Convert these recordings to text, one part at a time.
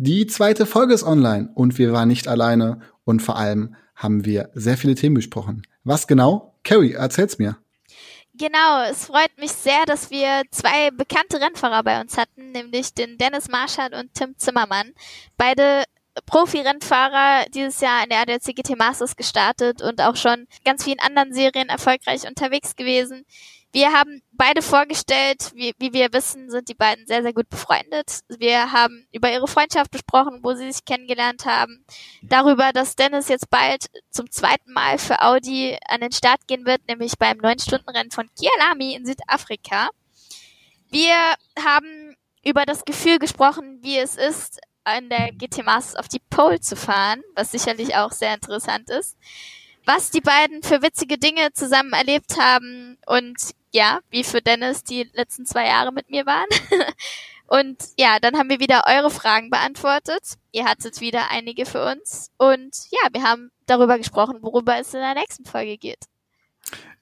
Die zweite Folge ist online und wir waren nicht alleine und vor allem haben wir sehr viele Themen besprochen. Was genau? Carrie, erzähl's mir. Genau, es freut mich sehr, dass wir zwei bekannte Rennfahrer bei uns hatten, nämlich den Dennis Marschall und Tim Zimmermann. Beide Profi-Rennfahrer dieses Jahr in der ADAC GT Masters gestartet und auch schon ganz vielen anderen Serien erfolgreich unterwegs gewesen. Wir haben beide vorgestellt, wie, wie wir wissen, sind die beiden sehr, sehr gut befreundet. Wir haben über ihre Freundschaft gesprochen, wo sie sich kennengelernt haben. Darüber, dass Dennis jetzt bald zum zweiten Mal für Audi an den Start gehen wird, nämlich beim 9-Stunden-Rennen von Kialami in Südafrika. Wir haben über das Gefühl gesprochen, wie es ist, in der GT Masters auf die Pole zu fahren, was sicherlich auch sehr interessant ist. Was die beiden für witzige Dinge zusammen erlebt haben und ja, wie für Dennis die letzten zwei Jahre mit mir waren. Und ja, dann haben wir wieder eure Fragen beantwortet. Ihr hattet wieder einige für uns. Und ja, wir haben darüber gesprochen, worüber es in der nächsten Folge geht.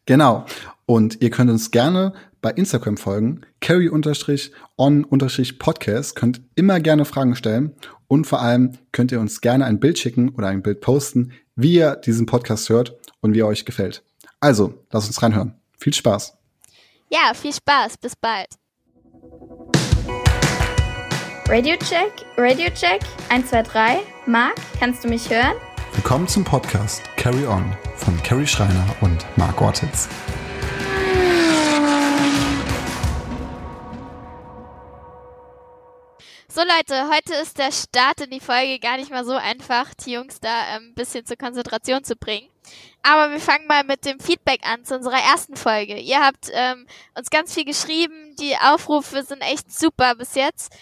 Genau. Und ihr könnt uns gerne bei Instagram folgen. carry-on-podcast. Könnt immer gerne Fragen stellen. Und vor allem könnt ihr uns gerne ein Bild schicken oder ein Bild posten, wie ihr diesen Podcast hört und wie er euch gefällt. Also, lasst uns reinhören. Viel Spaß. Ja, viel Spaß. Bis bald. Radio Check, Radio Check, 1, 2, 3. Marc, kannst du mich hören? Willkommen zum Podcast Carry On von Carrie Schreiner und Marc Ortiz. So Leute, heute ist der Start in die Folge gar nicht mal so einfach, die Jungs da ein ähm, bisschen zur Konzentration zu bringen. Aber wir fangen mal mit dem Feedback an zu unserer ersten Folge. Ihr habt ähm, uns ganz viel geschrieben, die Aufrufe sind echt super bis jetzt.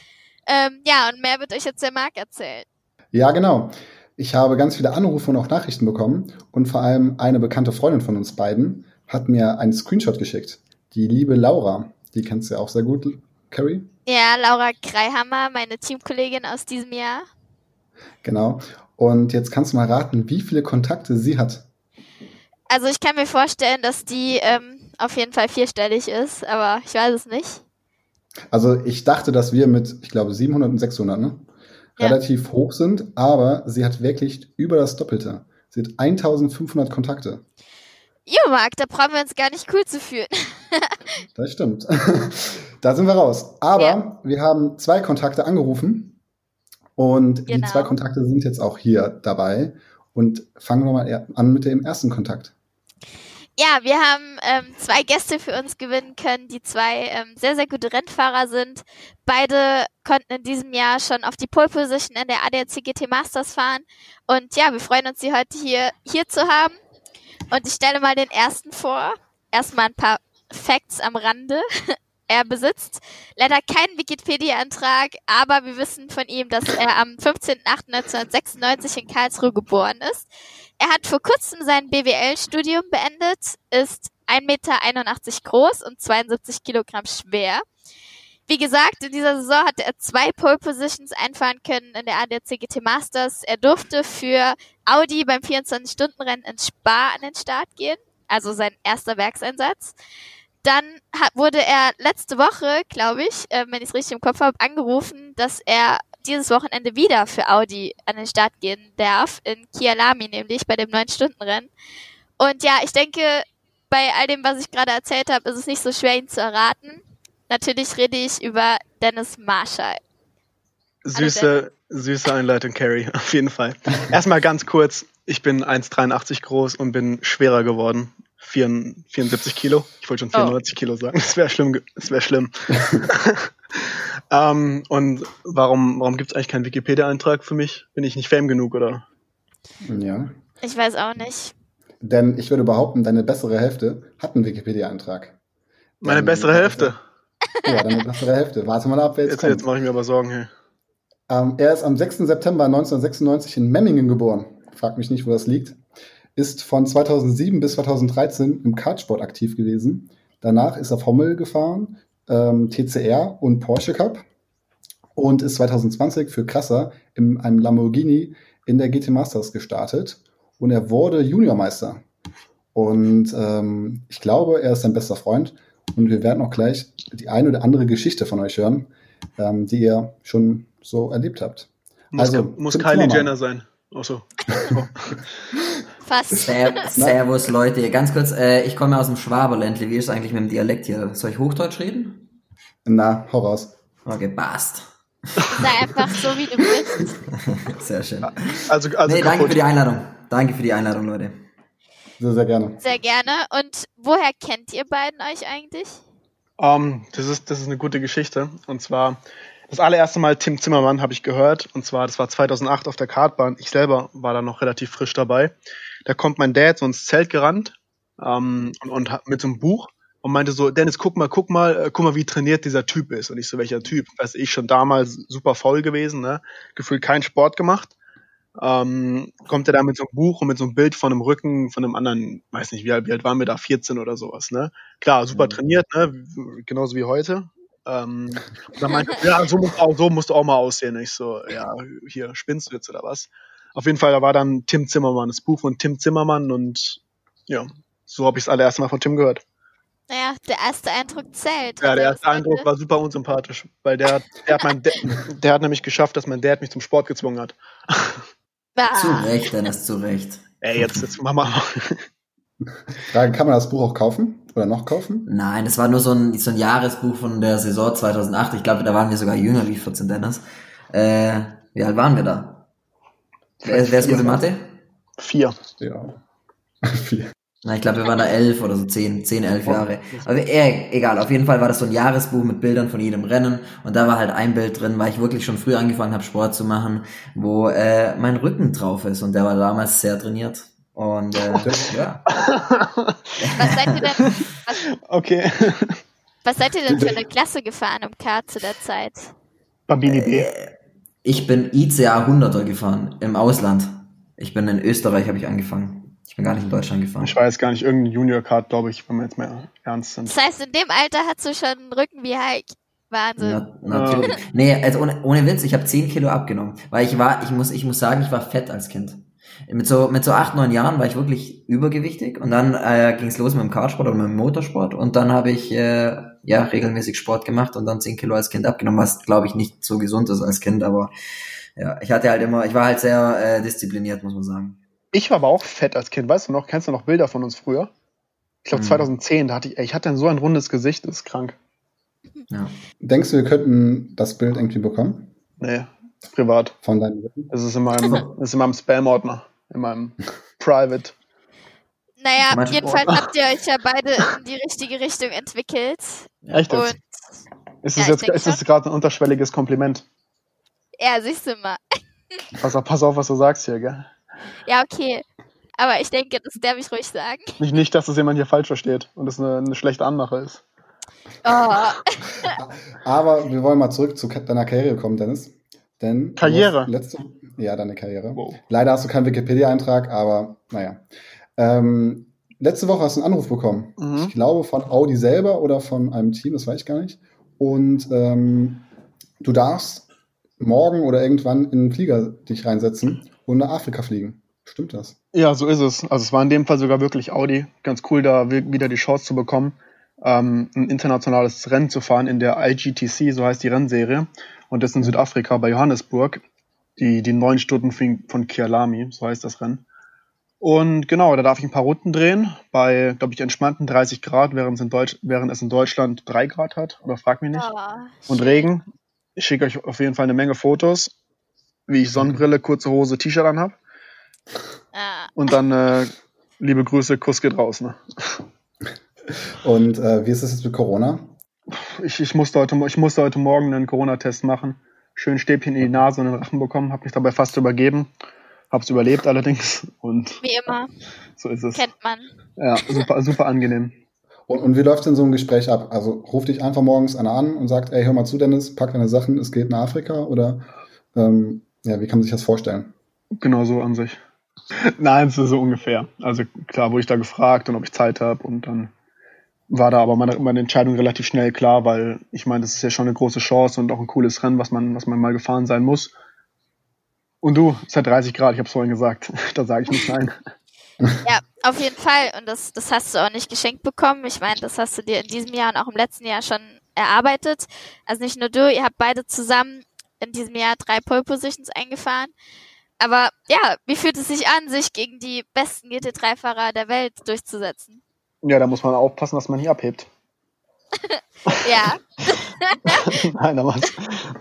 Ähm, ja, und mehr wird euch jetzt der Marc erzählen. Ja, genau. Ich habe ganz viele Anrufe und auch Nachrichten bekommen und vor allem eine bekannte Freundin von uns beiden hat mir einen Screenshot geschickt. Die liebe Laura, die kennst du ja auch sehr gut, Carrie. Ja, Laura Kreihammer, meine Teamkollegin aus diesem Jahr. Genau. Und jetzt kannst du mal raten, wie viele Kontakte sie hat. Also ich kann mir vorstellen, dass die ähm, auf jeden Fall vierstellig ist, aber ich weiß es nicht. Also ich dachte, dass wir mit, ich glaube, 700 und 600, ne? Ja. Relativ hoch sind, aber sie hat wirklich über das Doppelte. Sie hat 1500 Kontakte. Jo, Marc, da brauchen wir uns gar nicht cool zu fühlen. das stimmt. da sind wir raus. Aber ja. wir haben zwei Kontakte angerufen und genau. die zwei Kontakte sind jetzt auch hier dabei. Und fangen wir mal an mit dem ersten Kontakt. Ja, wir haben ähm, zwei Gäste für uns gewinnen können, die zwei ähm, sehr, sehr gute Rennfahrer sind. Beide konnten in diesem Jahr schon auf die Pole Position in der ADAC GT Masters fahren. Und ja, wir freuen uns, sie heute hier, hier zu haben. Und ich stelle mal den ersten vor. Erstmal ein paar Facts am Rande. Er besitzt leider keinen Wikipedia-Antrag, aber wir wissen von ihm, dass er am 15.08.1996 in Karlsruhe geboren ist. Er hat vor kurzem sein BWL-Studium beendet, ist 1,81 Meter groß und 72 Kilogramm schwer. Wie gesagt, in dieser Saison hatte er zwei Pole Positions einfahren können in der ADAC GT Masters. Er durfte für Audi beim 24-Stunden-Rennen in Spa an den Start gehen, also sein erster Werkseinsatz. Dann hat, wurde er letzte Woche, glaube ich, äh, wenn ich es richtig im Kopf habe, angerufen, dass er dieses Wochenende wieder für Audi an den Start gehen darf, in Kialami nämlich, bei dem 9-Stunden-Rennen. Und ja, ich denke, bei all dem, was ich gerade erzählt habe, ist es nicht so schwer, ihn zu erraten. Natürlich rede ich über Dennis Marshall. Süße, süße Einleitung, Carrie, auf jeden Fall. Erstmal ganz kurz, ich bin 1,83 groß und bin schwerer geworden 74 Kilo. Ich wollte schon 94 oh. Kilo sagen. Das wäre schlimm. Das wäre schlimm. ähm, und warum, warum gibt es eigentlich keinen Wikipedia-Eintrag für mich? Bin ich nicht fame genug, oder? Ja. Ich weiß auch nicht. Denn ich würde behaupten, deine bessere Hälfte hat einen Wikipedia-Eintrag. Meine bessere Hälfte? Ja, deine bessere Hälfte. Warte mal ab, wer jetzt, jetzt kommt. Jetzt mache ich mir aber Sorgen, hey. Ähm, er ist am 6. September 1996 in Memmingen geboren. Frag mich nicht, wo das liegt ist von 2007 bis 2013 im Kartsport aktiv gewesen. Danach ist er Formel gefahren, ähm, TCR und Porsche Cup und ist 2020 für Krasser in einem Lamborghini in der GT Masters gestartet und er wurde Juniormeister. Und ähm, ich glaube, er ist sein bester Freund und wir werden auch gleich die eine oder andere Geschichte von euch hören, ähm, die ihr schon so erlebt habt. Muss, Also, muss Kylie. Jenner sein. Achso. Fast. Ser Servus, Leute. Ganz kurz, äh, ich komme aus dem Schwaberländle. Wie ist es eigentlich mit dem Dialekt hier? Soll ich Hochdeutsch reden? Na, hau raus. Okay, passt. Sei einfach so, wie du bist. Sehr schön. Also, also nee, danke kaputt. für die Einladung. Danke für die Einladung, Leute. Sehr, sehr gerne. Sehr gerne. Und woher kennt ihr beiden euch eigentlich? Ähm, das, ist, das ist eine gute Geschichte. Und zwar, das allererste Mal Tim Zimmermann habe ich gehört. Und zwar, das war 2008 auf der Kartbahn. Ich selber war da noch relativ frisch dabei. Da kommt mein Dad so ins Zelt gerannt ähm, und, und hat- mit so einem Buch und meinte so, Dennis, guck mal, guck mal, äh, guck mal, wie trainiert dieser Typ ist. Und ich so, welcher Typ? Weiß ich, schon damals super faul gewesen, ne? Gefühlt keinen Sport gemacht. Ähm, kommt er da mit so einem Buch und mit so einem Bild von einem Rücken von einem anderen, weiß nicht, wie alt, wie alt waren wir da, 14 oder sowas, ne? Klar, super Mhm. trainiert, ne? Genauso wie heute. Ähm, und dann meinte ja, so musst, du auch, so musst du auch mal aussehen. Ich so, ja, hier, spinnst du jetzt oder was? Auf jeden Fall, da war dann Tim Zimmermann, das Buch von Tim Zimmermann und ja, so habe ich das allererste Mal von Tim gehört. Naja, der erste Eindruck zählt. Ja, Also der erste das Eindruck war super unsympathisch, weil der, hat- der, hat mein, der, der hat nämlich geschafft, dass mein Dad mich zum Sport gezwungen hat. Ah, Zu Recht, Dennis, zu Recht. Ey, jetzt, jetzt Mama. Frage, kann man das Buch auch kaufen? Oder noch kaufen? Nein, das war nur so ein, so ein Jahresbuch von der Saison 2008. Ich glaube, da waren wir sogar jünger wie 14 Dennis. Äh, wie alt waren wir da? Wer, wer ist gut in Mathe? Vier. Ja. Vier. Na, ich glaube, wir waren da elf oder so zehn, zehn, elf Jahre. Aber eh, egal, auf jeden Fall war das so ein Jahresbuch mit Bildern von jedem Rennen und da war halt ein Bild drin, weil ich wirklich schon früh angefangen habe, Sport zu machen, wo äh, mein Rücken drauf ist und der war damals sehr trainiert. Und äh, ja. was seid ihr denn, was, Okay. was seid ihr denn für eine Klasse gefahren im Kart zu der Zeit? Bambini B. Ich bin ICA 100er gefahren im Ausland. Ich bin in Österreich, habe ich angefangen. Ich bin gar nicht in Deutschland gefahren. Ich weiß gar nicht, irgendein Junior-Card, glaube ich, wenn wir jetzt mal ernst sind. Das heißt, in dem Alter hast du schon einen Rücken wie Hulk. Wahnsinn. Na, natürlich. Nee, also ohne, ohne Witz, ich habe 10 Kilo abgenommen. Weil ich war, ich muss, ich muss sagen, ich war fett als Kind. Mit so, mit so acht, neun Jahren war ich wirklich übergewichtig und dann äh, ging es los mit dem Kartsport oder mit dem Motorsport und dann habe ich äh, ja regelmäßig Sport gemacht und dann 10 Kilo als Kind abgenommen, was glaube ich nicht so gesund ist als Kind, aber ja, ich hatte halt immer, ich war halt sehr äh, diszipliniert, muss man sagen. Ich war aber auch fett als Kind, weißt du noch? Kennst du noch Bilder von uns früher? Ich glaube Mhm. 2010, da hatte ich, ey, ich hatte dann so ein rundes Gesicht, das ist krank. Ja. Denkst du, wir könnten das Bild irgendwie bekommen? Nee, privat. Von deinen Rücken? Das ist in meinem, das ist in meinem Spam-Ordner, in meinem Private. Naja, Manche- jedenfalls habt ihr euch ja beide in die richtige Richtung entwickelt. Echt Und? Ist Ja, es ich jetzt ist es gerade ein unterschwelliges Kompliment? ja, siehst du mal. Pass auf, pass auf, was du sagst hier, gell? Ja, okay. Aber ich denke, das darf ich ruhig sagen. Nicht, nicht dass das jemand hier falsch versteht und es eine, eine schlechte Anmache ist. Oh, Aber wir wollen mal zurück zu deiner Karriere kommen, Dennis. Denn Karriere? Letzte, ja, deine Karriere. Wow. Leider hast du keinen Wikipedia-Eintrag, aber naja. Ähm, letzte Woche hast du einen Anruf bekommen. Mhm. Ich glaube von Audi selber oder von einem Team, das weiß ich gar nicht. Und ähm, du darfst morgen oder irgendwann in einen Flieger dich reinsetzen und nach Afrika fliegen. Stimmt das? Ja, so ist es. Also es war in dem Fall sogar wirklich Audi. Ganz cool, da wi- wieder die Chance zu bekommen, ähm, ein internationales Rennen zu fahren in der IGTC, so heißt die Rennserie. Und das in Südafrika bei Johannesburg. Die, die neun Stunden von von Kialami, so heißt das Rennen. Und genau, da darf ich ein paar Runden drehen, bei, glaube ich, entspannten 30 Grad, während es, in Deutsch, während es in Deutschland 3 Grad hat. Oder frag mich nicht. oh. Und Regen. Ich schicke euch auf jeden Fall eine Menge Fotos, wie ich Sonnenbrille, kurze Hose, T-Shirt anhab. Ah. Und dann äh, liebe Grüße, Kuss geht raus. Ne? Und äh, wie ist es jetzt mit Corona? Ich, ich, musste heute, ich musste heute Morgen einen Corona-Test machen. Schön Stäbchen in die Nase und den Rachen bekommen. Habe mich dabei fast übergeben. Hab's überlebt allerdings. Und Wie immer, so ist es. kennt man. Ja, super, super angenehm. Und, und wie läuft denn so ein Gespräch ab? Also ruft dich einfach morgens einer an und sagt, ey, hör mal zu, Dennis, pack deine Sachen, es geht nach Afrika oder ähm, ja, wie kann man sich das vorstellen? Genau so an sich. Nein, es so ungefähr. Also klar wurde ich da gefragt und ob ich Zeit habe und dann war da aber meine, meine Entscheidung relativ schnell klar, weil ich meine, das ist ja schon eine große Chance und auch ein cooles Rennen, was man, was man mal gefahren sein muss. Und du, es hat 30 Grad, ich habe es vorhin gesagt. Da sage ich nicht nein. Ja, auf jeden Fall. Und das, das hast du auch nicht geschenkt bekommen. Ich meine, das hast du dir in diesem Jahr und auch im letzten Jahr schon erarbeitet. Also nicht nur du, ihr habt beide zusammen in diesem Jahr drei Pole Positions eingefahren. Aber ja, wie fühlt es sich an, sich gegen die besten GT3-Fahrer der Welt durchzusetzen? Ja, da muss man aufpassen, dass man nicht abhebt. ja. nein, aber,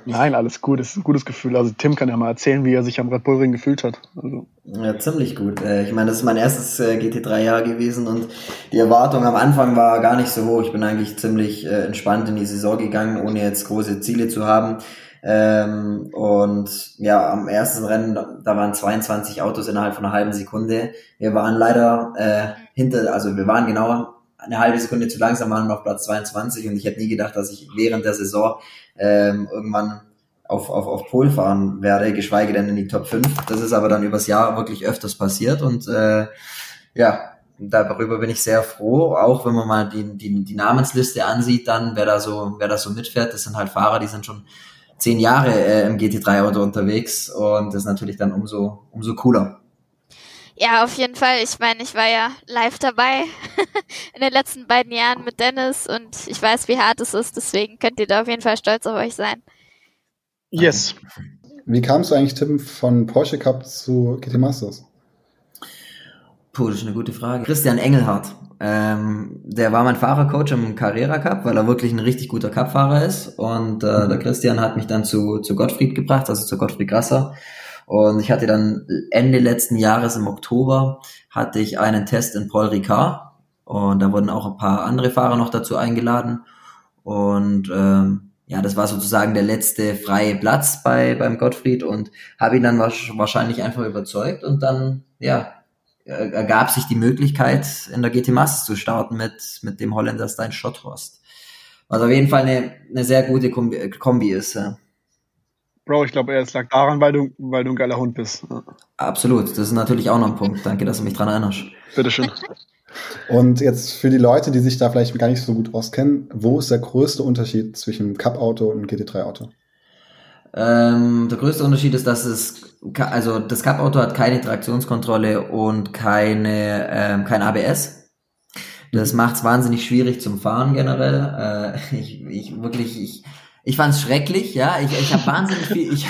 nein, alles gut. Es ist ein gutes Gefühl. Also Tim kann ja mal erzählen, wie er sich am Red Bull Ring gefühlt hat. Also. Ja, ziemlich gut. Äh, ich meine, das ist mein erstes äh, GT3-Jahr gewesen und die Erwartung am Anfang war gar nicht so hoch. Ich bin eigentlich ziemlich äh, entspannt in die Saison gegangen, ohne jetzt große Ziele zu haben. Ähm, und ja, am ersten Rennen, da waren 22 Autos innerhalb von einer halben Sekunde. Wir waren leider äh, hinter, also wir waren genau eine halbe Sekunde zu langsam, waren auf Platz 22 und ich hätte nie gedacht, dass ich während der Saison ähm, irgendwann auf, auf, auf Pol fahren werde, geschweige denn in die Top 5. Das ist aber dann übers Jahr wirklich öfters passiert und äh, ja, darüber bin ich sehr froh, auch wenn man mal die, die, die Namensliste ansieht, dann wer da so, wer da so mitfährt, das sind halt Fahrer, die sind schon zehn Jahre äh, im GT3-Auto unterwegs und das ist natürlich dann umso, umso cooler. Ja, auf jeden Fall. Ich meine, ich war ja live dabei in den letzten beiden Jahren mit Dennis und ich weiß, wie hart es ist. Deswegen könnt ihr da auf jeden Fall stolz auf euch sein. Yes. Wie kamst du eigentlich, Tim, von Porsche Cup zu GT Masters? Puh, das ist eine gute Frage. Christian Engelhardt. Ähm, der war mein Fahrercoach im Carrera Cup, weil er wirklich ein richtig guter Cupfahrer ist. Und äh, der Christian hat mich dann zu, zu Gottfried gebracht, also zu Gottfried Grasser. Und ich hatte dann Ende letzten Jahres im Oktober hatte ich einen Test in Paul Ricard. Und da wurden auch ein paar andere Fahrer noch dazu eingeladen. Und ähm, ja, das war sozusagen der letzte freie Platz bei beim Gottfried und habe ihn dann wahrscheinlich einfach überzeugt und dann ja ergab sich die Möglichkeit, in der GT Masters zu starten mit, mit dem Holländer Stein Schotthorst. Was auf jeden Fall eine, eine sehr gute Kombi, Kombi ist. Ja. Bro, ich glaube, es lag daran, weil du, weil du ein geiler Hund bist. Ja. Absolut, das ist natürlich auch noch ein Punkt. Danke, dass du mich dran erinnerst. Bitteschön. Und jetzt für die Leute, die sich da vielleicht gar nicht so gut auskennen, wo ist der größte Unterschied zwischen Cup-Auto und GT3-Auto? Ähm, der größte Unterschied ist, dass es, also das Cup-Auto hat keine Traktionskontrolle und keine, ähm, kein ABS. Das macht es wahnsinnig schwierig zum Fahren generell. Äh, ich, ich wirklich, ich, ich fand es schrecklich, ja. Ich, ich habe wahnsinnig viel, ich,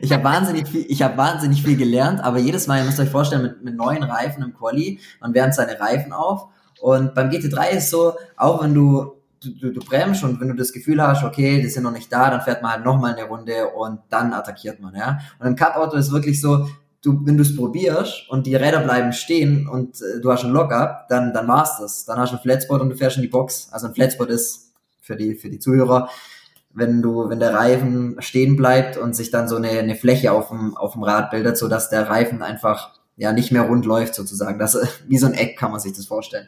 ich habe wahnsinnig viel, ich habe wahnsinnig viel gelernt, aber jedes Mal, ihr müsst euch vorstellen, mit, mit neuen Reifen im Quali, man wärmt seine Reifen auf. Und beim GT3 ist so, auch wenn du du, du, bremst und wenn du das Gefühl hast, okay, die sind noch nicht da, dann fährt man halt nochmal eine Runde und dann attackiert man, ja. Und im Cup-Auto ist wirklich so, du, wenn du es probierst und die Räder bleiben stehen und äh, du hast ein Lockup, dann, dann war's das. Dann hast du ein Flatspot und du fährst in die Box. Also ein Flatspot ist für die, für die Zuhörer, wenn du, wenn der Reifen stehen bleibt und sich dann so eine, eine Fläche auf dem, auf dem Rad bildet, so dass der Reifen einfach ja nicht mehr rund läuft sozusagen. Das wie so ein Eck kann man sich das vorstellen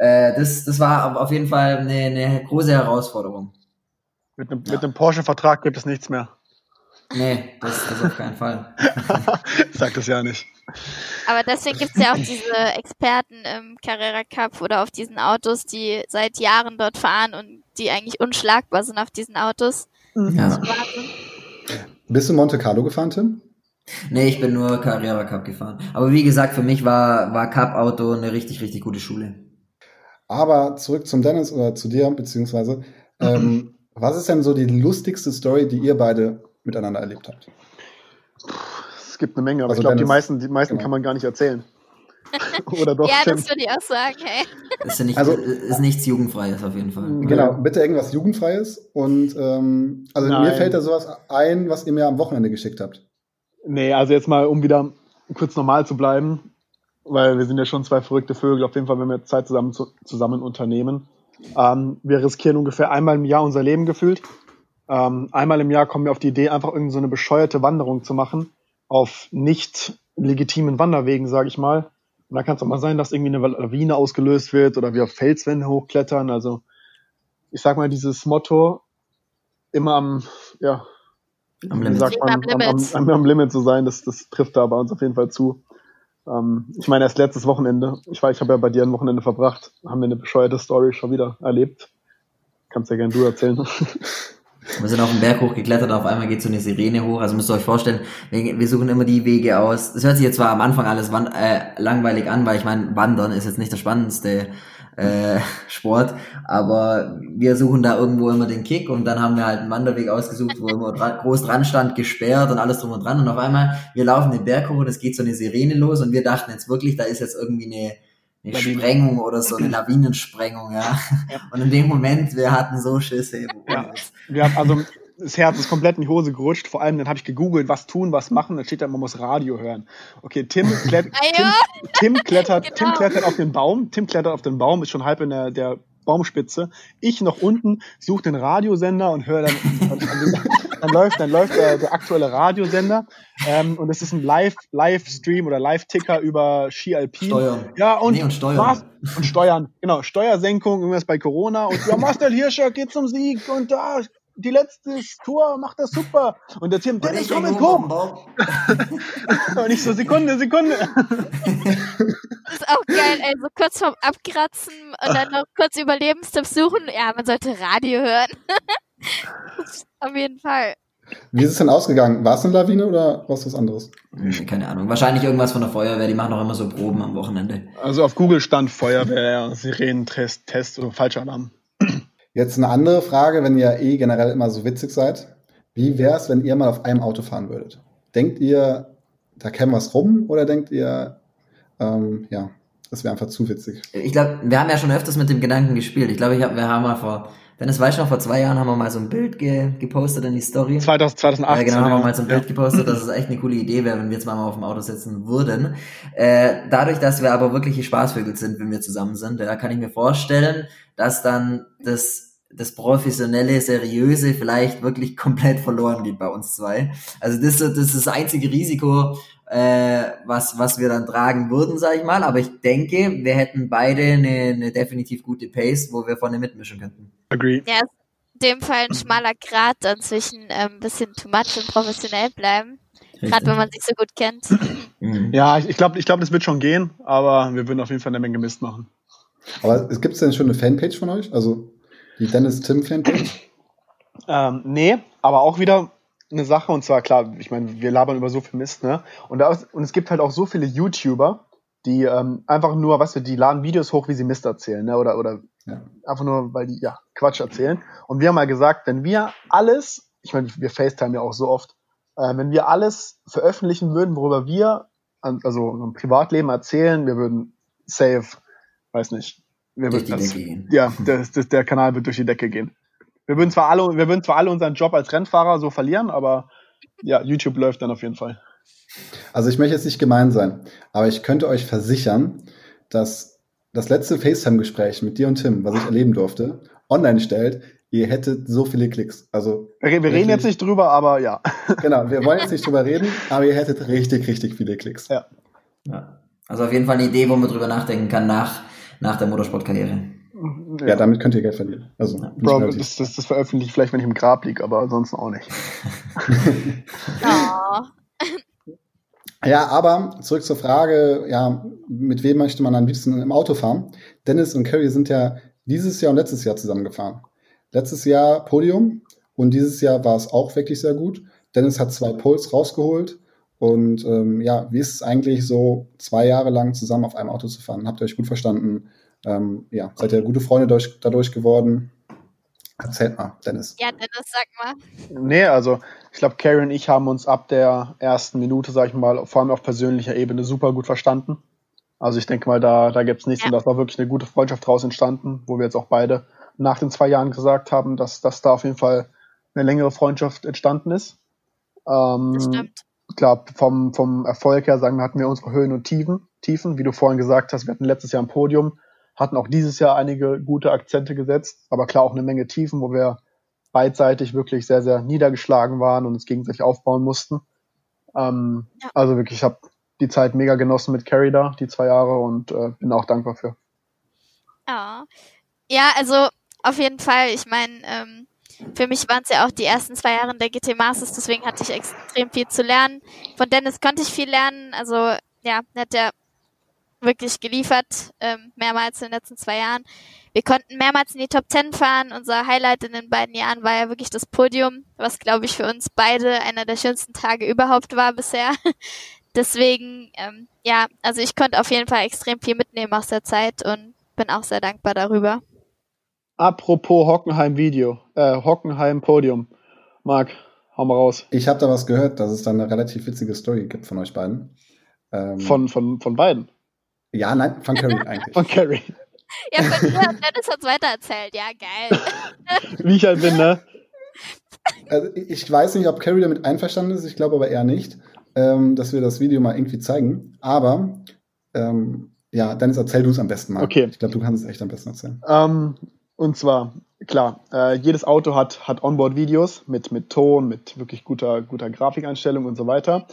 äh, das, das war auf jeden Fall eine, eine große Herausforderung. Mit einem, ja. mit einem Porsche-Vertrag gibt es nichts mehr. Nee, das, das auf keinen Fall. Sag das ja nicht. Aber deswegen gibt es ja auch diese Experten im Carrera Cup oder auf diesen Autos, die seit Jahren dort fahren und die eigentlich unschlagbar sind auf diesen Autos. Ja. Bist du Monte Carlo gefahren, Tim? Nee, ich bin nur Carrera Cup gefahren. Aber wie gesagt, für mich war, war Cup Auto eine richtig, richtig gute Schule. Aber zurück zum Dennis oder zu dir, beziehungsweise, ähm, was ist denn so die lustigste Story, die ihr beide miteinander erlebt habt? Es gibt eine Menge, aber also ich glaube, die meisten, die meisten genau. kann man gar nicht erzählen. Oder doch? ja, das würde ich auch sagen, hey. Ist, ja nicht, also, ist nichts Jugendfreies auf jeden Fall. Genau, bitte irgendwas Jugendfreies. Und ähm, also Nein. mir fällt da sowas ein, was ihr mir am Wochenende geschickt habt. Nee, also jetzt mal, um wieder kurz normal zu bleiben weil wir sind ja schon zwei verrückte Vögel, auf jeden Fall, wenn wir Zeit zusammen, zusammen unternehmen. Ähm, wir riskieren ungefähr einmal im Jahr unser Leben gefühlt. Ähm, einmal im Jahr kommen wir auf die Idee, einfach irgendeine so eine bescheuerte Wanderung zu machen, auf nicht legitimen Wanderwegen, sage ich mal. Und da kann es auch mal sein, dass irgendwie eine Lawine ausgelöst wird oder wir auf Felswände hochklettern. Also ich sag mal, dieses Motto, immer am, ja, am Limit. Sagt man, am, am, am, am, Limit zu sein, das, das trifft da bei uns auf jeden Fall zu. Ähm, ich meine, erst letztes Wochenende, ich war, ich habe ja bei dir ein Wochenende verbracht, haben wir eine bescheuerte Story schon wieder erlebt. Kannst ja gerne du erzählen. Wir sind auf den Berg hochgeklettert, auf einmal geht so eine Sirene hoch. Also müsst ihr euch vorstellen, wir, suchen immer die Wege aus. Das hört sich jetzt zwar am Anfang alles äh, langweilig an, weil ich meine, Wandern ist jetzt nicht das Spannendste äh, Sport. Aber wir suchen da irgendwo immer den Kick und dann haben wir halt einen Wanderweg ausgesucht, wo immer dran, groß dran stand, gesperrt und alles drum und dran. Und auf einmal, wir laufen den Berg hoch und es geht so eine Sirene los und wir dachten jetzt wirklich, da ist jetzt irgendwie eine eine. Sprengung oder so, eine Lawinensprengung, ja. ja. Und in dem Moment, wir hatten so Schüsse. Ja. Wir haben also das Herz ist komplett in die Hose gerutscht. Vor allem, dann habe ich gegoogelt, was tun, was machen. Dann steht da, man muss Radio hören. Okay, Tim, klett, Tim, Tim, klettert, genau. Tim klettert auf den Baum. Tim klettert auf den Baum, ist schon halb in der, der Baumspitze. Ich noch unten suche den Radiosender und höre dann, dann, dann, dann, läuft, dann läuft der, der aktuelle Radiosender. Ähm, und es ist ein Live, Livestream oder Live-Ticker über Ski Alpin. Steuern. Ja, und, nee, und Steuern. und Steuern. Genau, Steuersenkung, irgendwas bei Corona. Und ja, Marcel Hirscher geht zum Sieg und da die letzte Tour macht das super. Und der Tim, Dennis, komm, komm. und ich so, Sekunde, Sekunde. Das ist auch geil, ey, so kurz vorm Abkratzen und dann noch kurz Überlebenstipps suchen. Ja, man sollte Radio hören. Auf jeden Fall. Wie ist es denn ausgegangen? War es eine Lawine oder was was anderes? Hm, keine Ahnung. Wahrscheinlich irgendwas von der Feuerwehr. Die machen auch immer so Proben am Wochenende. Also auf Google stand Feuerwehr, Sirenentest, Test oder falscher Alarm. Jetzt eine andere Frage, wenn ihr eh generell immer so witzig seid. Wie wäre es, wenn ihr mal auf einem Auto fahren würdet? Denkt ihr, da käme was rum oder denkt ihr, ähm, ja, das wäre einfach zu witzig? Ich glaube, wir haben ja schon öfters mit dem Gedanken gespielt. Ich glaube, hab, wir haben mal vor, Dennis weiß noch, vor zwei Jahren haben wir mal so ein Bild ge gepostet in die Story. 2018. Ja, genau, haben wir mal so ein Bild gepostet, dass es echt eine coole Idee wäre, wenn wir jetzt mal auf dem Auto sitzen würden. Äh, dadurch, dass wir aber wirkliche Spaßvögel sind, wenn wir zusammen sind, da kann ich mir vorstellen, dass dann das das professionelle, seriöse vielleicht wirklich komplett verloren geht bei uns zwei. Also das, das ist das einzige Risiko, äh, was, was wir dann tragen würden, sag ich mal. Aber ich denke, wir hätten beide eine, eine definitiv gute Pace, wo wir vorne mitmischen könnten. Agree. Ja, in dem Fall ein schmaler Grad dann zwischen ein ähm, bisschen too much und professionell bleiben. Gerade wenn man sich so gut kennt. Mhm. Ja, ich, ich glaube, ich glaub, das wird schon gehen, aber wir würden auf jeden Fall eine Menge Mist machen. Aber es gibt denn schon eine Fanpage von euch? Also die Dennis Tim Fanpage? ähm, nee, aber auch wieder eine Sache und zwar klar, ich meine, wir labern über so viel Mist, ne? Und, da und es gibt halt auch so viele YouTuber, die ähm, einfach nur, was weißt du, die laden Videos hoch, wie sie Mist erzählen, ne? Oder, oder ja. einfach nur, weil die ja Quatsch erzählen. Und wir haben mal gesagt, wenn wir alles, ich meine, wir FaceTime ja auch so oft, äh, wenn wir alles veröffentlichen würden, worüber wir, also im Privatleben erzählen, wir würden safe weiß nicht. Wir die das. Ja, das, das, der Kanal wird durch die Decke gehen. Wir würden zwar alle, wir würden zwar alle unseren Job als Rennfahrer so verlieren, aber ja, YouTube läuft dann auf jeden Fall. Also ich möchte jetzt nicht gemein sein, aber ich könnte euch versichern, dass das letzte FaceTime-Gespräch mit dir und Tim, was ich erleben durfte, online stellt, ihr hättet so viele Klicks. Also wir, wir reden jetzt nicht drüber, aber ja. Genau, wir wollen jetzt nicht drüber reden, aber ihr hättet richtig, richtig viele Klicks. Ja. ja. Also auf jeden Fall eine Idee, wo man drüber nachdenken kann nach nach der Motorsportkarriere. Ja. ja, damit könnt ihr Geld verdienen. Also, ja. Bro, das, das, das veröffentliche ich vielleicht, wenn ich im Grab liege, aber ansonsten auch nicht. oh. Ja, aber zurück zur Frage, ja, mit wem möchte man am liebsten im Auto fahren? Dennis und Carrie sind ja dieses Jahr und letztes Jahr zusammengefahren. Letztes Jahr Podium und dieses Jahr war es auch wirklich sehr gut. Dennis hat zwei Poles rausgeholt und ähm, ja, wie ist es eigentlich so, zwei Jahre lang zusammen auf einem Auto zu fahren? Habt ihr euch gut verstanden? Ähm, ja, seid ihr gute Freunde durch, dadurch geworden? Erzählt mal, Dennis. Ja, Dennis, sag mal. Nee, also ich glaube, Carrie und ich haben uns ab der ersten Minute, sag ich mal, vor allem auf persönlicher Ebene super gut verstanden. Also ich denke mal, da, da gibt es nichts ja. und da war wirklich eine gute Freundschaft draus entstanden, wo wir jetzt auch beide nach den zwei Jahren gesagt haben, dass, dass da auf jeden Fall eine längere Freundschaft entstanden ist. Ähm, das stimmt klar, vom, vom Erfolg her, sagen wir, hatten wir unsere Höhen und Tiefen, Tiefen, wie du vorhin gesagt hast, wir hatten letztes Jahr ein Podium, hatten auch dieses Jahr einige gute Akzente gesetzt, aber klar auch eine Menge Tiefen, wo wir beidseitig wirklich sehr, sehr niedergeschlagen waren und uns gegenseitig aufbauen mussten. Ähm, ja. Also wirklich, ich habe die Zeit mega genossen mit Carrie da, die zwei Jahre, und äh, bin auch dankbar für. Ja, ja also auf jeden Fall. Ich meine, ähm, für mich waren es ja auch die ersten zwei Jahre der GT Masters, deswegen hatte ich extrem viel zu lernen. Von Dennis konnte ich viel lernen, also ja, hat er wirklich geliefert, ähm, mehrmals in den letzten zwei Jahren. Wir konnten mehrmals in die Top Ten fahren. Unser Highlight in den beiden Jahren war ja wirklich das Podium, was glaube ich für uns beide einer der schönsten Tage überhaupt war bisher. Deswegen, ähm, ja, also ich konnte auf jeden Fall extrem viel mitnehmen aus der Zeit und bin auch sehr dankbar darüber. Apropos Hockenheim-Video, äh, Hockenheim-Podium. Marc, hau mal raus. Ich habe da was gehört, dass es da eine relativ witzige Story gibt von euch beiden. Ähm, von, von, von beiden? Ja, nein, von Carrie eigentlich. Von Carrie. Ja, von dir und Dennis hat's weitererzählt. Ja, geil. Wie ich halt bin, ne? Also ich weiß nicht, ob Carrie damit einverstanden ist, ich glaube aber eher nicht, ähm, dass wir das Video mal irgendwie zeigen. Aber ähm, ja, Dennis, erzähl du es am besten mal. Okay. Ich glaube, du kannst es echt am besten erzählen. Ähm, und zwar, klar, äh, jedes Auto hat, hat Onboard-Videos mit, mit Ton, mit wirklich guter, guter Grafikeinstellung und so weiter.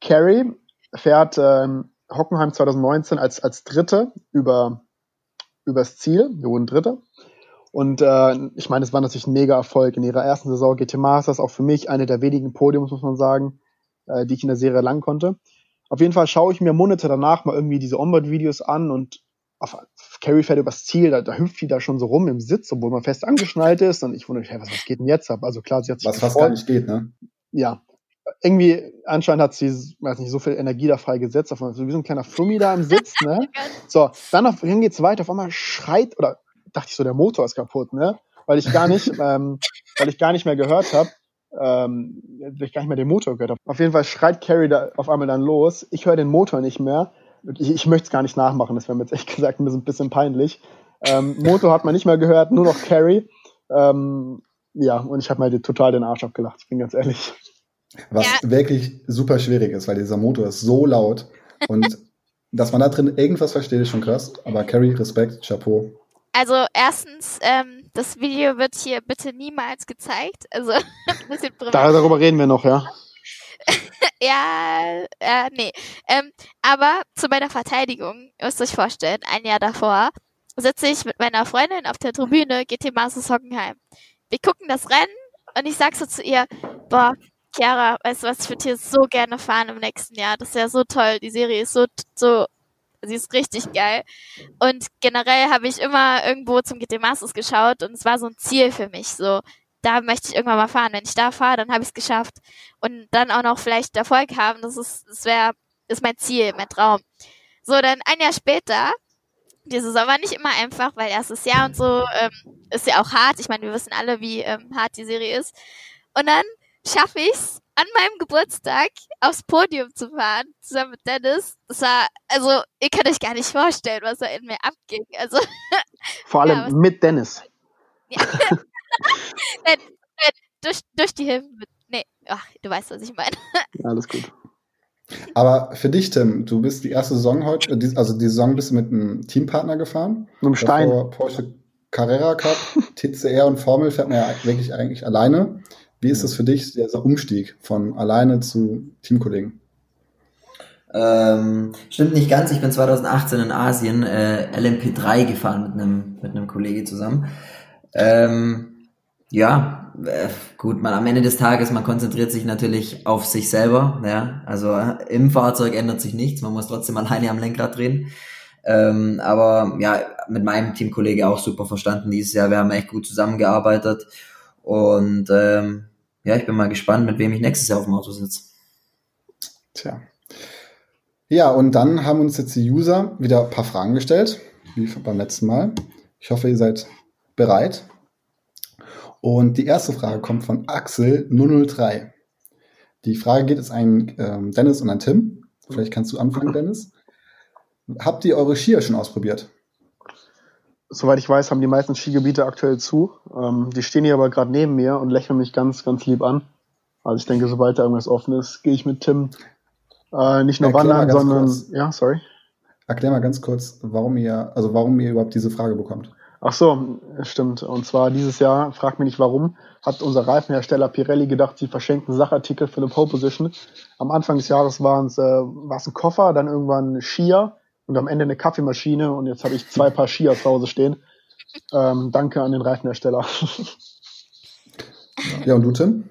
Carrie fährt ähm, Hockenheim 2019 als, als Dritte über, übers Ziel. Wir wurden Dritte. Und äh, ich meine, es war natürlich ein mega Erfolg in ihrer ersten Saison GT Masters, auch für mich eine der wenigen Podiums, muss man sagen, äh, die ich in der Serie lang konnte. Auf jeden Fall schaue ich mir Monate danach mal irgendwie diese Onboard-Videos an und auf Carrie fährt übers Ziel, da, da hüpft die da schon so rum im Sitz, obwohl man fest angeschnallt ist. Und ich wundere mich, hey, was, was geht denn jetzt ab? Also klar, sie hat sich Was fast gar nicht geht, ne? Ja. Irgendwie, anscheinend hat sie, weiß nicht, so viel Energie da freigesetzt, auf, so wie so ein kleiner Flummi da im Sitz, ne? So, dann, auf, dann geht's weiter, auf einmal schreit, oder dachte ich so, der Motor ist kaputt, ne? Weil ich gar nicht, ähm, weil ich gar nicht mehr gehört habe, ähm, weil ich gar nicht mehr den Motor gehört habe. Auf jeden Fall schreit Carrie da auf einmal dann los. Ich höre den Motor nicht mehr. Ich, ich möchte es gar nicht nachmachen, das wäre mir jetzt echt gesagt ein bisschen, bisschen peinlich. Ähm, Motor hat man nicht mehr gehört, nur noch Carrie. Ähm, ja, und ich habe mir total den Arsch abgelacht, ich bin ganz ehrlich. Was ja. wirklich super schwierig ist, weil dieser Motor ist so laut und dass man da drin irgendwas versteht, ist schon krass. Aber Carrie, Respekt, Chapeau. Also erstens, ähm, das Video wird hier bitte niemals gezeigt. Also ein bisschen privat. Darüber reden wir noch, ja. ja, äh, nee. Ähm, aber zu meiner Verteidigung, ihr müsst euch vorstellen, ein Jahr davor sitze ich mit meiner Freundin auf der Tribüne GT Masters Hockenheim. Wir gucken das Rennen und ich sag so zu ihr, boah, Chiara, weißt du was, ich würde hier so gerne fahren im nächsten Jahr. Das ist ja so toll. Die Serie ist so, so, sie ist richtig geil. Und generell habe ich immer irgendwo zum GT Masters geschaut und es war so ein Ziel für mich, so, da möchte ich irgendwann mal fahren. Wenn ich da fahre, dann habe ich es geschafft. Und dann auch noch vielleicht Erfolg haben, das ist, das wäre, ist mein Ziel, mein Traum. So, dann ein Jahr später, die Saison war nicht immer einfach, weil erstes Jahr und so ähm, ist ja auch hart. Ich meine, wir wissen alle, wie ähm, hart die Serie ist. Und dann schaffe ich es, an meinem Geburtstag aufs Podium zu fahren, zusammen mit Dennis. Das war, also, ihr könnt euch gar nicht vorstellen, was da in mir abging. Also, Vor allem ja, mit Dennis. Ja. nein, nein, durch, durch die Hilfe. Nee, ach, du weißt, was ich meine. Alles gut. Aber für dich, Tim, du bist die erste Saison heute, also die Saison bist du mit einem Teampartner gefahren. Mit einem Stein. Davor Porsche Carrera Cup, TCR und Formel fährt man ja wirklich eigentlich alleine. Wie ist das für dich, dieser Umstieg von alleine zu Teamkollegen? Ähm, stimmt nicht ganz. Ich bin 2018 in Asien äh, LMP3 gefahren mit einem mit einem Kollege zusammen. Ähm, ja, äh, gut, man am Ende des Tages, man konzentriert sich natürlich auf sich selber, ja. Also äh, im Fahrzeug ändert sich nichts, man muss trotzdem alleine am Lenkrad drehen. Ähm, aber ja, mit meinem Teamkollege auch super verstanden dieses Jahr. Wir haben echt gut zusammengearbeitet. Und ähm, ja, ich bin mal gespannt, mit wem ich nächstes Jahr auf dem Auto sitze. Tja. Ja, und dann haben uns jetzt die User wieder ein paar Fragen gestellt, wie beim letzten Mal. Ich hoffe, ihr seid bereit. Und die erste Frage kommt von Axel003. Die Frage geht jetzt an ähm, Dennis und an Tim. Vielleicht kannst du anfangen, Dennis. Habt ihr eure Skier schon ausprobiert? Soweit ich weiß, haben die meisten Skigebiete aktuell zu. Ähm, die stehen hier aber gerade neben mir und lächeln mich ganz, ganz lieb an. Also ich denke, sobald da irgendwas offen ist, gehe ich mit Tim äh, nicht nur Erklär wandern, sondern kurz. ja, sorry. Erklär mal ganz kurz, warum ihr, also warum ihr überhaupt diese Frage bekommt. Ach so, stimmt. Und zwar dieses Jahr, fragt mich nicht warum, hat unser Reifenhersteller Pirelli gedacht, sie verschenken Sachartikel für eine Pole Position. Am Anfang des Jahres waren es äh, war's ein Koffer, dann irgendwann Skier und am Ende eine Kaffeemaschine und jetzt habe ich zwei Paar Skier zu Hause stehen. Ähm, danke an den Reifenhersteller. Ja, und du, Tim?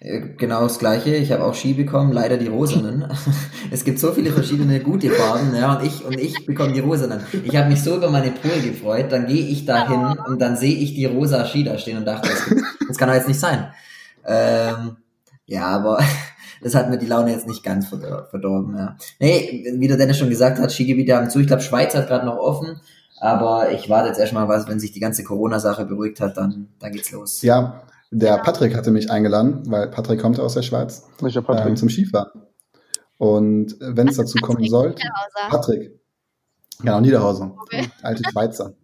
Äh, genau das gleiche. Ich habe auch Ski bekommen, leider die rosanen. Es gibt so viele verschiedene gute Farben, ja, und ich und ich bekomme die rosanen. Ich habe mich so über meine Pole gefreut, dann gehe ich da hin und dann sehe ich die rosa Ski da stehen und dachte, das, das kann doch jetzt nicht sein. Ähm, ja, aber das hat mir die Laune jetzt nicht ganz verdorben, ja. Nee, wie der Dennis schon gesagt hat, Skigebiete haben zu. Ich glaube, Schweiz hat gerade noch offen. Aber ich warte jetzt erstmal, was, wenn sich die ganze Corona-Sache beruhigt hat, dann, dann geht's los. Ja, der Patrick hatte mich eingeladen, weil Patrick kommt aus der Schweiz, Welcher Patrick? ähm, zum Skifahren. Und wenn es dazu kommen Patrick sollte, Niederhauser. Patrick, genau, Niederhausen, Okay. alte Schweizer.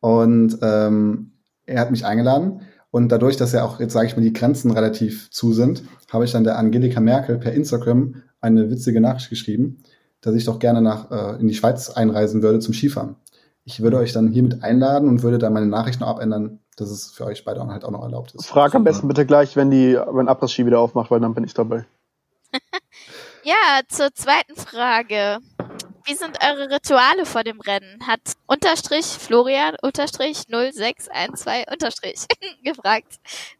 Und ähm, er hat mich eingeladen und dadurch, dass ja auch jetzt, sage ich mal, die Grenzen relativ zu sind, habe ich dann der Angelika Merkel per Instagram eine witzige Nachricht geschrieben, dass ich doch gerne nach äh, in die Schweiz einreisen würde zum Skifahren. Ich würde euch dann hiermit einladen und würde dann meine Nachricht noch abändern, dass es für euch beide halt auch noch erlaubt ist. Frag am besten bitte gleich, wenn die, wenn Abriss-Ski wieder aufmacht, weil dann bin ich dabei. Ja, zur zweiten Frage. Wie sind eure Rituale vor dem Rennen? Hat Unterstrich Florian Unterstrich 0612 Unterstrich gefragt.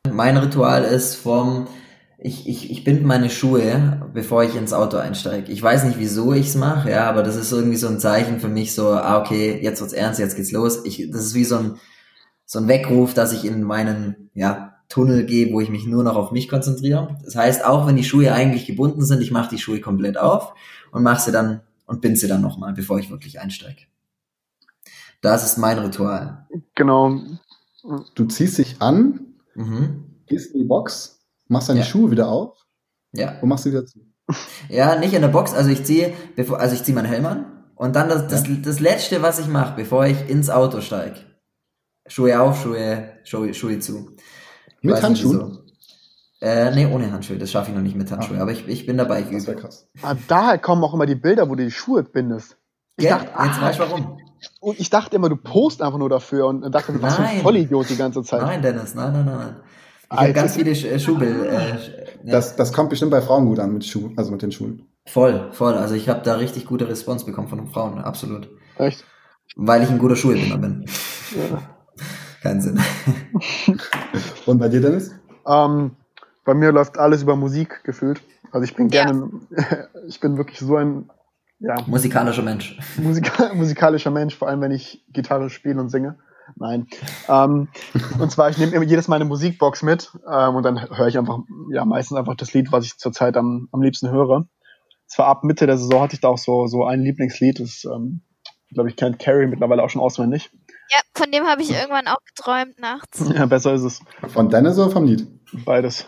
Mein Ritual ist vom, ich, ich, ich bind meine Schuhe, bevor ich ins Auto einsteige. Ich weiß nicht, wieso ich's mache, ja, aber das ist irgendwie so ein Zeichen für mich, so, ah, okay, jetzt wird's ernst, jetzt geht's los. Ich, das ist wie so ein, so ein Weckruf, dass ich in meinen, ja, Tunnel gehe, wo ich mich nur noch auf mich konzentriere. Das heißt, auch wenn die Schuhe eigentlich gebunden sind, ich mache die Schuhe komplett auf und mache sie dann und bind sie dann nochmal, bevor ich wirklich einsteige. Das ist mein Ritual. Genau. Du ziehst dich an, Mhm. gehst in die Box, machst deine Ja. Schuhe wieder auf Ja. und machst sie wieder zu. Ja, nicht in der Box. Also ich ziehe, bevor, also ich ziehe meinen Helm an und dann das, das, das letzte, was ich mache, bevor ich ins Auto steige. Schuhe auf, Schuhe, Schuhe, Schuhe zu. Ich Mit Handschuhen? wieso. Äh, nee, ohne Handschuhe. Das schaffe ich noch nicht mit Handschuhe. Ah. Aber ich, ich bin dabei. Ich Das wäre krass. Ah, daher kommen auch immer die Bilder, wo du die Schuhe bindest. Ich Ja, dachte, jetzt ah, weißt du warum. und ich dachte immer, du post einfach nur dafür und dachte, du warst so ein. Vollidiot die ganze Zeit. Nein, Dennis, nein, nein, nein, nein. Ich Ah, habe jetzt ganz viele Sch- äh, Schuhbild. Äh, ja. Das, das kommt bestimmt bei Frauen gut an mit Schuhen, also mit den Schuhen. voll, voll. Also ich habe da richtig gute Response bekommen von den Frauen, absolut. Echt? Weil ich ein guter Schuhebinder bin. Ja. Keinen Sinn. Und bei dir, Dennis? Ähm, bei mir läuft alles über Musik gefühlt. Also ich bin Ja. gerne, ich bin wirklich so ein ja, Musikalischer Mensch. Musika musikalischer Mensch, vor allem wenn ich Gitarre spiele und singe. Nein. Ähm, und zwar, ich nehme immer jedes Mal eine Musikbox mit ähm, und dann höre ich einfach, ja, meistens einfach das Lied, was ich zurzeit am, am liebsten höre. Zwar ab Mitte der Saison hatte ich da auch so, so ein Lieblingslied, das, ähm, glaube ich, kennt Carrie mittlerweile auch schon auswendig. Ja, von dem habe ich irgendwann auch geträumt nachts. Ja, besser ist es. Von Dennis oder vom Lied? Beides.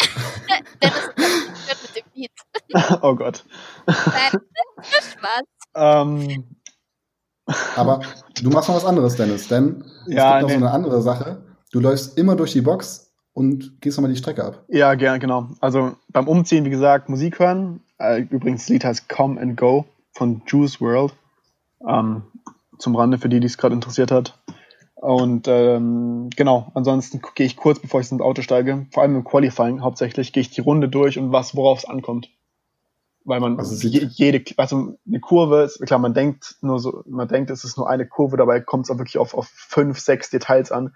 Dennis hat mit dem Lied. oh Gott. Nein, Spaß. Ähm, Aber du machst noch was anderes, Dennis, denn Ja, es gibt noch nee. so eine andere Sache. Du läufst immer durch die Box und gehst nochmal die Strecke ab. Ja, gerne, genau. Also beim Umziehen, wie gesagt, Musik hören. Äh, übrigens, das Lied heißt Come and Go von Juice World. Ähm, zum Rande für die, die es gerade interessiert hat. Und ähm, genau, ansonsten gehe ich kurz, bevor ich ins Auto steige, vor allem im Qualifying hauptsächlich, gehe ich die Runde durch und was, worauf es ankommt. Weil man Also je, jede, also eine Kurve, ist, klar, man denkt nur so, man denkt, es ist nur eine Kurve, dabei kommt es auch wirklich auf, auf fünf, sechs Details an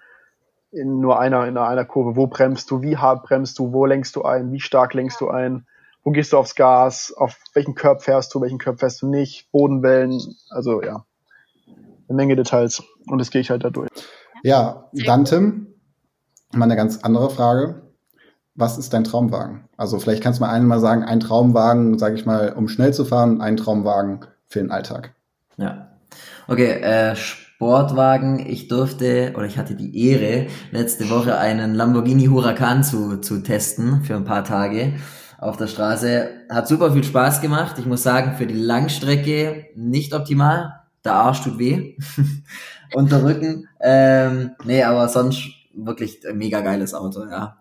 in nur einer, in einer Kurve. Wo bremst du? Wie hart bremst du? Wo lenkst du ein? Wie stark lenkst du ein? Wo gehst du aufs Gas? Auf welchen Curb fährst du? Welchen Curb fährst du nicht? Bodenwellen? Also, ja. Eine Menge Details. Und das gehe ich halt da durch. Ja, dann Tim, mal eine ganz andere Frage. Was ist dein Traumwagen? Also vielleicht kannst du mal einmal sagen, ein Traumwagen, sage ich mal, um schnell zu fahren, ein Traumwagen für den Alltag. Ja. Okay, äh, Sportwagen. Ich durfte, oder ich hatte die Ehre, letzte Woche einen Lamborghini Huracan zu, zu testen für ein paar Tage auf der Straße. Hat super viel Spaß gemacht. Ich muss sagen, für die Langstrecke nicht optimal. Der Arsch tut weh. Und der Rücken. Ähm, nee, aber sonst wirklich ein mega geiles Auto, ja.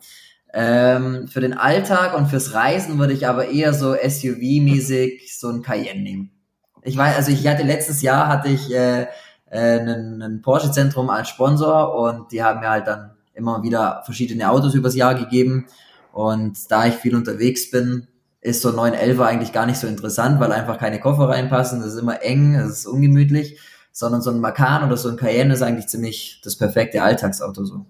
Ähm, für den Alltag und fürs Reisen würde ich aber eher so SUV-mäßig so ein Cayenne nehmen. Ich weiß, also ich hatte letztes Jahr hatte ich äh, äh, einen, einen Porsche-Zentrum als Sponsor und die haben mir halt dann immer wieder verschiedene Autos übers Jahr gegeben. Und da ich viel unterwegs bin, ist so ein 911er eigentlich gar nicht so interessant, weil einfach keine Koffer reinpassen. Das ist immer eng, das ist ungemütlich. Sondern so ein Macan oder so ein Cayenne ist eigentlich ziemlich das perfekte Alltagsauto so.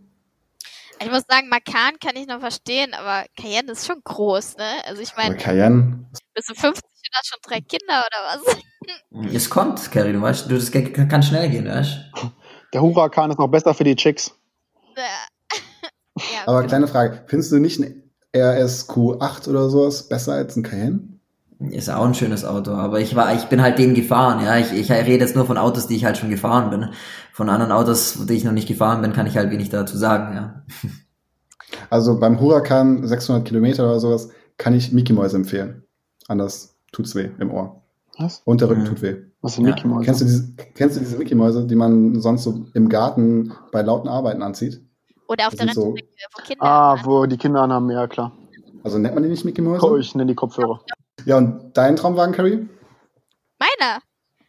Ich muss sagen, Macan kann ich noch verstehen, aber Cayenne ist schon groß, ne? Also ich meine, Cayenne, bist du 50 und hast schon drei Kinder oder was? Es kommt, Carrie, du weißt, du, das kann kann schnell gehen, weißt Der Huracan ist noch besser für die Chicks. ja, aber kleine Frage, findest du nicht ein RSQ8 oder sowas besser als ein Cayenne? Ist auch ein schönes Auto, aber ich war, ich bin halt den gefahren, ja. Ich, ich rede jetzt nur von Autos, die ich halt schon gefahren bin. Von anderen Autos, die ich noch nicht gefahren bin, kann ich halt wenig dazu sagen, ja. Also beim Huracan 600 Kilometer oder sowas kann ich Mickey Mäuse empfehlen. Anders tut's weh im Ohr. Was? Und der Rücken Mhm. tut weh. Was sind Ja. Mickey Mouse? Kennst du diese, kennst du diese Mickey Mäuse, die man sonst so im Garten bei lauten Arbeiten anzieht? Oder auf Das der sind so- Rennstrecke, wo Kinder Ah, wo die Kinder anhaben, ja klar. Also nennt man die nicht Mickey Mäuse? Oh, ich nenne die Kopfhörer. Ja, und dein Traumwagen, Carrie? Meiner?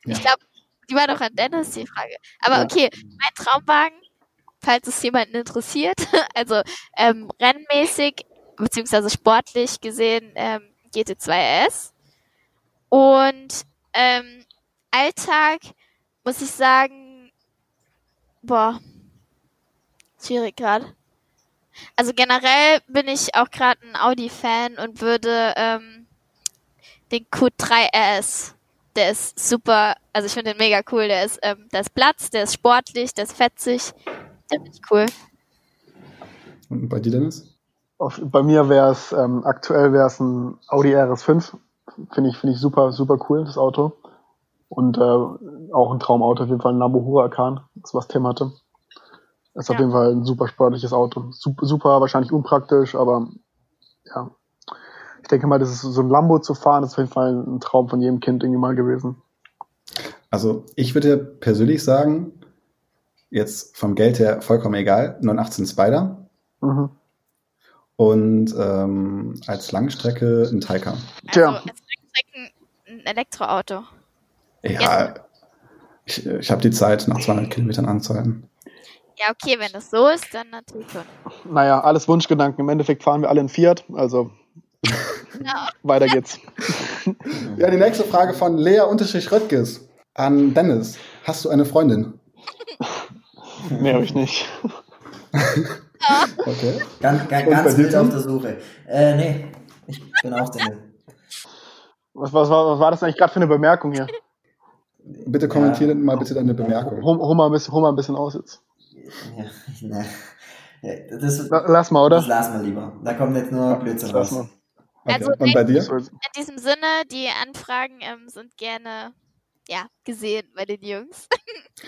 Ich Ja. glaube, die war doch an Dennis die Frage. Aber Ja. okay, mein Traumwagen, falls es jemanden interessiert, also ähm, rennmäßig beziehungsweise sportlich gesehen ähm, GT2 RS. Und ähm, Alltag muss ich sagen, boah, schwierig gerade. Also generell bin ich auch gerade ein Audi-Fan und würde ähm, den Q3 RS, der ist super, also ich finde den mega cool, der ist, ähm, der ist Platz, der ist sportlich, der ist fetzig, der finde ich cool. Und bei dir, Dennis? Auf, bei mir wäre es, ähm, aktuell wäre es ein Audi RS5. Finde ich, finde ich super, super cool, das Auto. Und äh, auch ein Traumauto, auf jeden Fall ein Lambo Huracan, das was Tim hatte. Ist auf Ja. jeden Fall ein super sportliches Auto. Super, super, wahrscheinlich unpraktisch, aber ja. Ich denke mal, das ist so ein Lambo zu fahren, ist auf jeden Fall ein Traum von jedem Kind irgendwie mal gewesen. Also ich würde persönlich sagen, jetzt vom Geld her vollkommen egal, 918 Spider Mhm. und ähm, als Langstrecke ein Taycan. Also Tja. als Langstrecken ein Elektroauto. Ja, ich, ich habe die Zeit, nach 200 Kilometern anzuhalten. Ja, okay, wenn das so ist, dann natürlich schon. Naja, alles Wunschgedanken. Im Endeffekt fahren wir alle in Fiat, also Ja. weiter geht's. Ja, die nächste Frage von Lea Röttges an Dennis. Hast du eine Freundin? Mehr habe ich nicht. Okay. Ganz, ganz, Und bei ganz dir, wild auf der Suche. Äh, nee. Ich bin auch Single. Was, was, war, was war das eigentlich gerade für eine Bemerkung hier? Bitte kommentiere mal bitte deine Bemerkung. Hol, hol, mal, ein bisschen, hol mal ein bisschen aus jetzt. Ja, ne. Ja, Das, La- Lass mal, das oder? lassen wir lieber. Da kommt jetzt nur Blödsinn Lass raus. Okay. Also, Und bei dir? In diesem Sinne, die Anfragen ähm, sind gerne ja, gesehen bei den Jungs.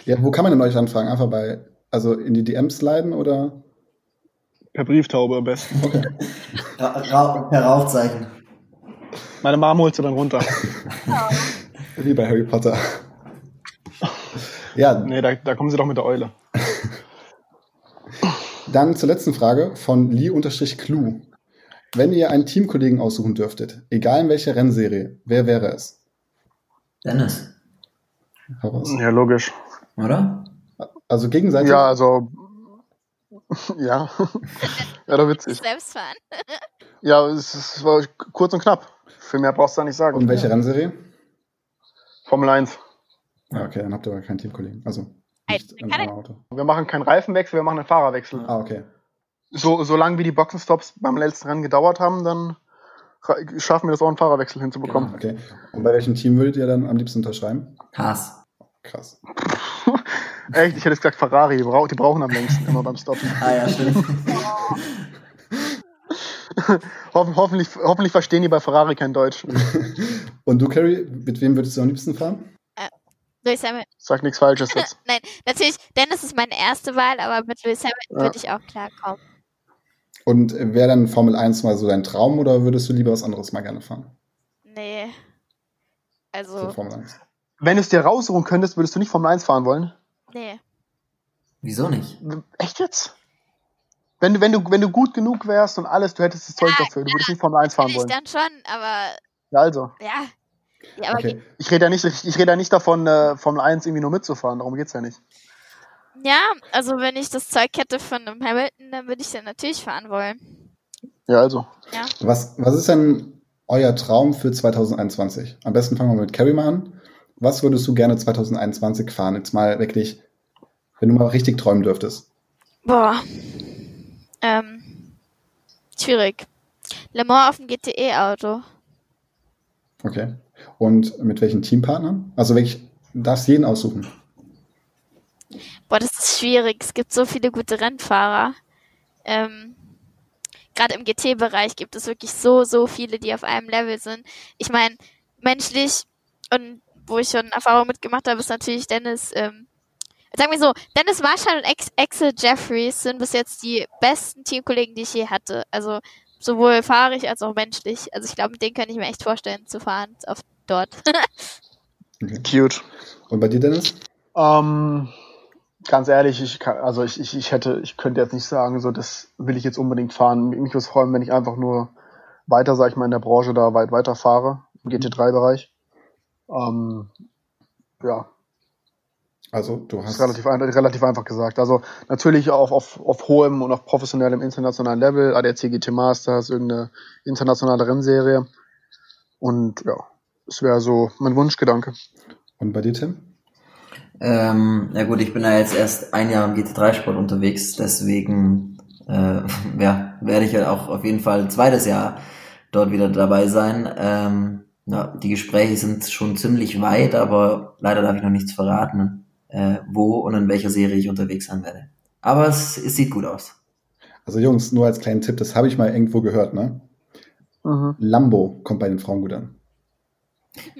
Ja, wo kann man denn euch anfragen? Einfach bei, also in die DMs leiten oder? Per Brieftaube am besten. Ra Ra per Rauchzeichen. Meine Mom holt sie dann runter. Wie bei Harry Potter. Ja, Nee, da, da kommen sie doch mit der Eule. dann zur letzten Frage von Lee-Clue. Wenn ihr einen Teamkollegen aussuchen dürftet, egal in welcher Rennserie, wer wäre es? Dennis, Heraus. Ja, logisch. oder? Also gegenseitig. Ja, also. Ja. ja, doch witzig. Selbst fahren. Ja, es, es war kurz und knapp. Viel mehr brauchst du da nicht sagen. Und welche Rennserie? Formel 1. Ah, okay, dann habt ihr aber keinen Teamkollegen. Also nicht kann Auto. Wir machen keinen Reifenwechsel, wir machen einen Fahrerwechsel. Ah, okay. So, solange wie die Boxenstops beim letzten Rennen gedauert haben, dann schaffen wir das auch, einen Fahrerwechsel hinzubekommen. Okay. Und bei welchem Team würdet ihr dann am liebsten unterschreiben? Haas. Krass. Echt, ich hätte jetzt gesagt Ferrari, die, brau die brauchen am längsten immer beim Stoppen. Ah ja, stimmt. Hoffen, hoffentlich, hoffentlich verstehen die bei Ferrari kein Deutsch. Und du, Carrie, mit wem würdest du am liebsten fahren? Lewis Hamilton. Sag nichts Falsches jetzt. Nein, natürlich, Dennis ist meine erste Wahl, aber mit Lewis Hamilton Ja. würde ich auch klarkommen. Und wäre dann Formel 1 mal so dein Traum oder würdest du lieber was anderes mal gerne fahren? Nee. So Also, Formel 1. Wenn du es dir raussuchen könntest, würdest du nicht Formel 1 fahren wollen? nee. Wieso nicht? Echt jetzt? Wenn du, wenn du, wenn du gut genug wärst und alles, du hättest das Zeug Ja, dafür, du würdest nicht Formel 1 fahren Will ich wollen. dann schon, aber Ja, also. ja. ja aber Okay. Ich rede ja nicht, ich rede ja nicht davon, äh, Formel 1 irgendwie nur mitzufahren, darum geht's ja nicht. Ja, also wenn ich das Zeug hätte von einem Hamilton, dann würde ich dann natürlich fahren wollen. Ja, also. Was, was ist denn euer Traum für 2021? Am besten fangen wir mit Carrie mal an. Was würdest du gerne 2021 fahren? Jetzt mal wirklich, wenn du mal richtig träumen dürftest. Boah. Ähm. Schwierig. Le Mans auf dem GTE-Auto. Okay. Und mit welchen Teampartnern? Also wirklich, du darfst jeden aussuchen. Boah, das ist schwierig. Es gibt so viele gute Rennfahrer. Ähm, gerade im GT-Bereich gibt es wirklich so, so viele, die auf einem Level sind. Ich meine, menschlich und wo ich schon Erfahrung mitgemacht habe, ist natürlich Dennis, ähm, sagen wir so, Dennis Marshall und Ex Axel Jeffries sind bis jetzt die besten Teamkollegen, die ich je hatte. Also sowohl fahrig als auch menschlich. Also ich glaube, mit denen kann ich mir echt vorstellen zu fahren auf dort. Cute. Und bei dir, Dennis? Ähm, ganz ehrlich, ich kann, also ich, ich, ich hätte, ich könnte jetzt nicht sagen, so das will ich jetzt unbedingt fahren. Mich würde es freuen, wenn ich einfach nur weiter, sag ich mal, in der Branche da weit weiter fahre, im GT3-Bereich. Ähm, ja. Also du hast. relativ, relativ einfach gesagt. Also natürlich auf, auf, auf hohem und auf professionellem internationalen Level, ADAC GT Masters, irgendeine internationale Rennserie. Und ja, das wäre so mein Wunschgedanke. Und bei dir, Tim? Ähm, ja gut, ich bin ja jetzt erst ein Jahr im GT3-Sport unterwegs, deswegen äh, ja, werde ich ja auch auf jeden Fall ein zweites Jahr dort wieder dabei sein. Ähm, ja, die Gespräche sind schon ziemlich weit, aber leider darf ich noch nichts verraten, äh, wo und in welcher Serie ich unterwegs sein werde. Aber es, es sieht gut aus. Also Jungs, nur als kleinen Tipp, das habe ich mal irgendwo gehört, ne? Mhm. Lambo kommt bei den Frauen gut an.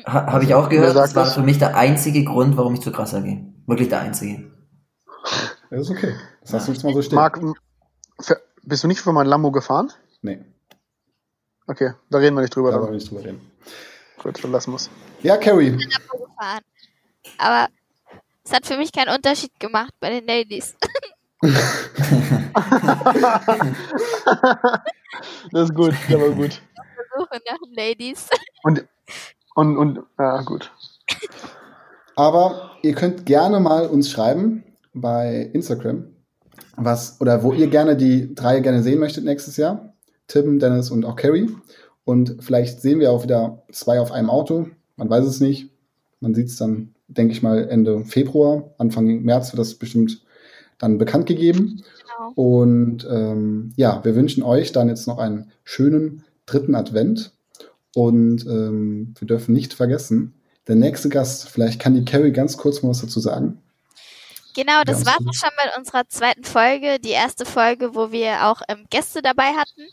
Ha, habe ich auch gehört, das war für mich der einzige Grund, warum ich zu krasser gehe. Wirklich der einzige. Das ist okay. Das hast du jetzt mal so stehen. Marc, bist du nicht für mein Lambo gefahren? Nee. Okay, da reden wir nicht drüber. Da wollen wir nicht drüber reden. Gut, dann lassen wir es. Ja, Carrie. Aber es hat für mich keinen Unterschied gemacht bei den Ladies. das ist gut, der war gut. Suche nach den Ladies. Und, und, und, ja, gut. Aber ihr könnt gerne mal uns schreiben bei Instagram, was oder wo ihr gerne die drei gerne sehen möchtet nächstes Jahr. Tim, Dennis und auch Carrie. Und vielleicht sehen wir auch wieder zwei auf einem Auto. Man weiß es nicht. Man sieht es dann, denke ich mal, Ende Februar, Anfang März wird das bestimmt dann bekannt gegeben. Genau. Und ähm, ja, wir wünschen euch dann jetzt noch einen schönen dritten Advent. Und ähm, wir dürfen nicht vergessen, der nächste Gast, vielleicht kann die Carrie ganz kurz mal was dazu sagen. Genau, das war es schon bei unserer zweiten Folge, die erste Folge, wo wir auch ähm, Gäste dabei hatten.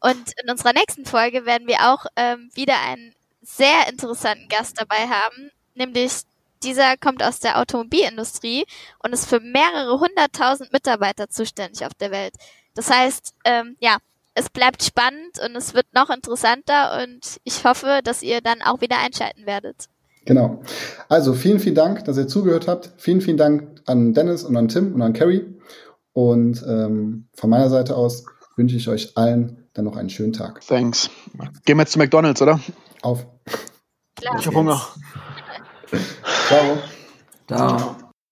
Und in unserer nächsten Folge werden wir auch ähm, wieder einen sehr interessanten Gast dabei haben, nämlich dieser kommt aus der Automobilindustrie und ist für mehrere hunderttausend Mitarbeiter zuständig auf der Welt. Das heißt, ähm, ja, es bleibt spannend und es wird noch interessanter und ich hoffe, dass ihr dann auch wieder einschalten werdet. Genau. Also vielen, vielen Dank, dass ihr zugehört habt. Vielen, vielen Dank an Dennis und an Tim und an Carrie. Und ähm, von meiner Seite aus wünsche ich euch allen dann noch einen schönen Tag. Thanks. Gehen wir jetzt zu McDonalds, oder? Auf. Klar. Ich habe Hunger. Ciao. Ciao.